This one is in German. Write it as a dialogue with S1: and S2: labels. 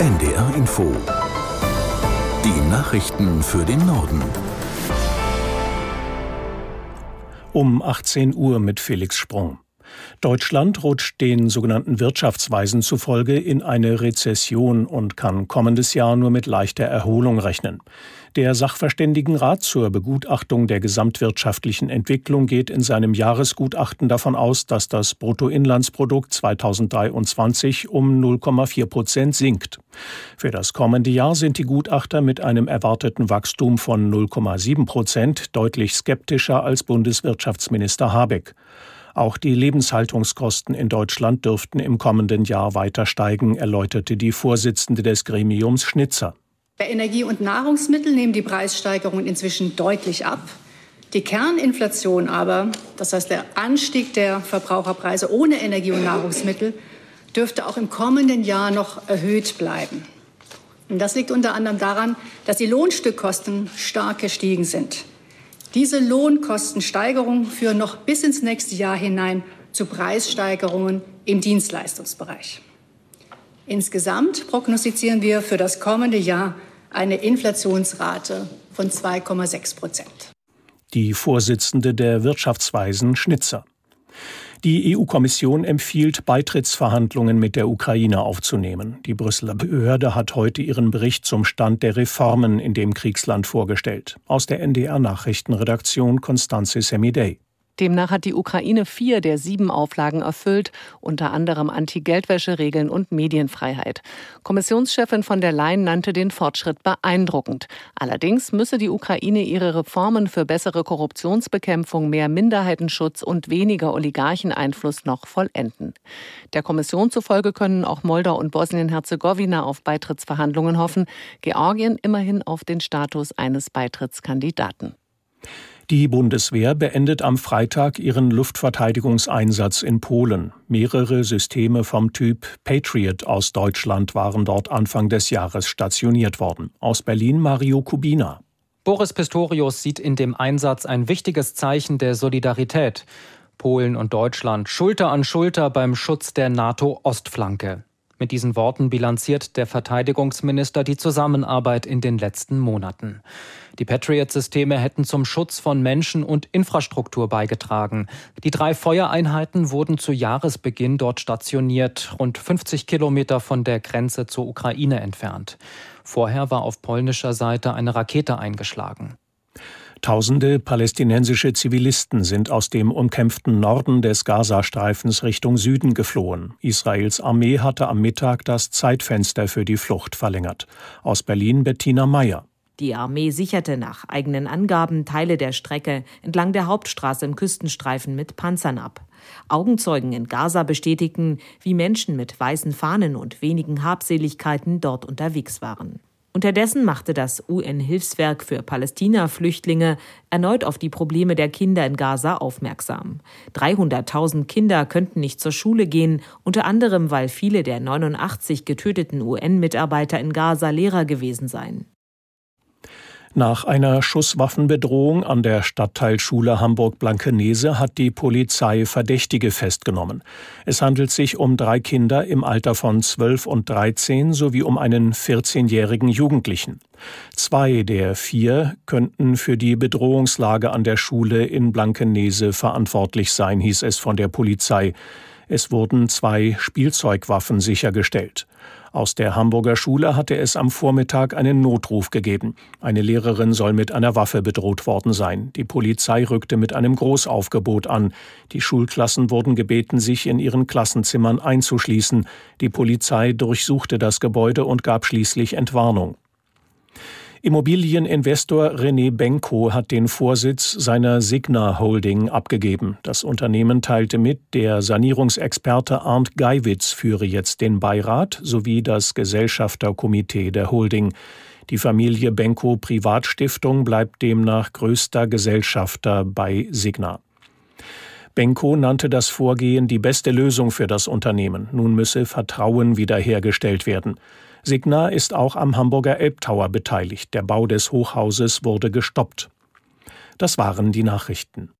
S1: NDR Info. Die Nachrichten für den Norden.
S2: Um 18 Uhr mit Felix Sprung. Deutschland rutscht den sogenannten Wirtschaftsweisen zufolge in eine Rezession und kann kommendes Jahr nur mit leichter Erholung rechnen. Der Sachverständigenrat zur Begutachtung der gesamtwirtschaftlichen Entwicklung geht in seinem Jahresgutachten davon aus, dass das Bruttoinlandsprodukt 2023 um 0,4 Prozent sinkt. Für das kommende Jahr sind die Gutachter mit einem erwarteten Wachstum von 0,7 Prozent deutlich skeptischer als Bundeswirtschaftsminister Habeck. Auch die Lebenshaltungskosten in Deutschland dürften im kommenden Jahr weiter steigen, erläuterte die Vorsitzende des Gremiums Schnitzer.
S3: Bei Energie und Nahrungsmitteln nehmen die Preissteigerungen inzwischen deutlich ab. Die Kerninflation aber, das heißt der Anstieg der Verbraucherpreise ohne Energie und Nahrungsmittel, dürfte auch im kommenden Jahr noch erhöht bleiben. Und das liegt unter anderem daran, dass die Lohnstückkosten stark gestiegen sind. Diese Lohnkostensteigerungen führen noch bis ins nächste Jahr hinein zu Preissteigerungen im Dienstleistungsbereich. Insgesamt prognostizieren wir für das kommende Jahr eine Inflationsrate von 2,6 Prozent.
S2: Die Vorsitzende der Wirtschaftsweisen Schnitzer. Die EU-Kommission empfiehlt, Beitrittsverhandlungen mit der Ukraine aufzunehmen. Die Brüsseler Behörde hat heute ihren Bericht zum Stand der Reformen in dem Kriegsland vorgestellt. Aus der NDR-Nachrichtenredaktion Constanze Semidey.
S4: Demnach hat die Ukraine vier der sieben Auflagen erfüllt, unter anderem Anti-Geldwäsche-Regeln und Medienfreiheit. Kommissionschefin von der Leyen nannte den Fortschritt beeindruckend. Allerdings müsse die Ukraine ihre Reformen für bessere Korruptionsbekämpfung, mehr Minderheitenschutz und weniger Oligarcheneinfluss noch vollenden. Der Kommission zufolge können auch Moldau und Bosnien-Herzegowina auf Beitrittsverhandlungen hoffen, Georgien immerhin auf den Status eines Beitrittskandidaten.
S2: Die Bundeswehr beendet am Freitag ihren Luftverteidigungseinsatz in Polen. Mehrere Systeme vom Typ Patriot aus Deutschland waren dort Anfang des Jahres stationiert worden. Aus Berlin Mario Kubina.
S5: Boris Pistorius sieht in dem Einsatz ein wichtiges Zeichen der Solidarität. Polen und Deutschland Schulter an Schulter beim Schutz der NATO-Ostflanke. Mit diesen Worten bilanziert der Verteidigungsminister die Zusammenarbeit in den letzten Monaten. Die Patriot-Systeme hätten zum Schutz von Menschen und Infrastruktur beigetragen. Die drei Feuereinheiten wurden zu Jahresbeginn dort stationiert, rund 50 Kilometer von der Grenze zur Ukraine entfernt. Vorher war auf polnischer Seite eine Rakete eingeschlagen.
S2: Tausende palästinensische Zivilisten sind aus dem umkämpften Norden des Gazastreifens Richtung Süden geflohen. Israels Armee hatte am Mittag das Zeitfenster für die Flucht verlängert. Aus Berlin Bettina Meyer.
S6: Die Armee sicherte nach eigenen Angaben Teile der Strecke entlang der Hauptstraße im Küstenstreifen mit Panzern ab. Augenzeugen in Gaza bestätigten, wie Menschen mit weißen Fahnen und wenigen Habseligkeiten dort unterwegs waren. Unterdessen machte das UN-Hilfswerk für Palästina-Flüchtlinge erneut auf die Probleme der Kinder in Gaza aufmerksam. 300.000 Kinder könnten nicht zur Schule gehen, unter anderem weil viele der 89 getöteten UN-Mitarbeiter in Gaza Lehrer gewesen seien.
S2: Nach einer Schusswaffenbedrohung an der Stadtteilschule Hamburg-Blankenese hat die Polizei Verdächtige festgenommen. Es handelt sich um drei Kinder im Alter von 12 und 13 sowie um einen 14-jährigen Jugendlichen. Zwei der vier könnten für die Bedrohungslage an der Schule in Blankenese verantwortlich sein, hieß es von der Polizei. Es wurden zwei Spielzeugwaffen sichergestellt. Aus der Hamburger Schule hatte es am Vormittag einen Notruf gegeben. Eine Lehrerin soll mit einer Waffe bedroht worden sein. Die Polizei rückte mit einem Großaufgebot an. Die Schulklassen wurden gebeten, sich in ihren Klassenzimmern einzuschließen. Die Polizei durchsuchte das Gebäude und gab schließlich Entwarnung. Immobilieninvestor René Benko hat den Vorsitz seiner Signa Holding abgegeben. Das Unternehmen teilte mit, der Sanierungsexperte Arndt Geiwitz führe jetzt den Beirat sowie das Gesellschafterkomitee der Holding. Die Familie Benko Privatstiftung bleibt demnach größter Gesellschafter bei Signa. Benko nannte das Vorgehen die beste Lösung für das Unternehmen. Nun müsse Vertrauen wiederhergestellt werden. Signa ist auch am Hamburger Elbtower beteiligt. Der Bau des Hochhauses wurde gestoppt. Das waren die Nachrichten.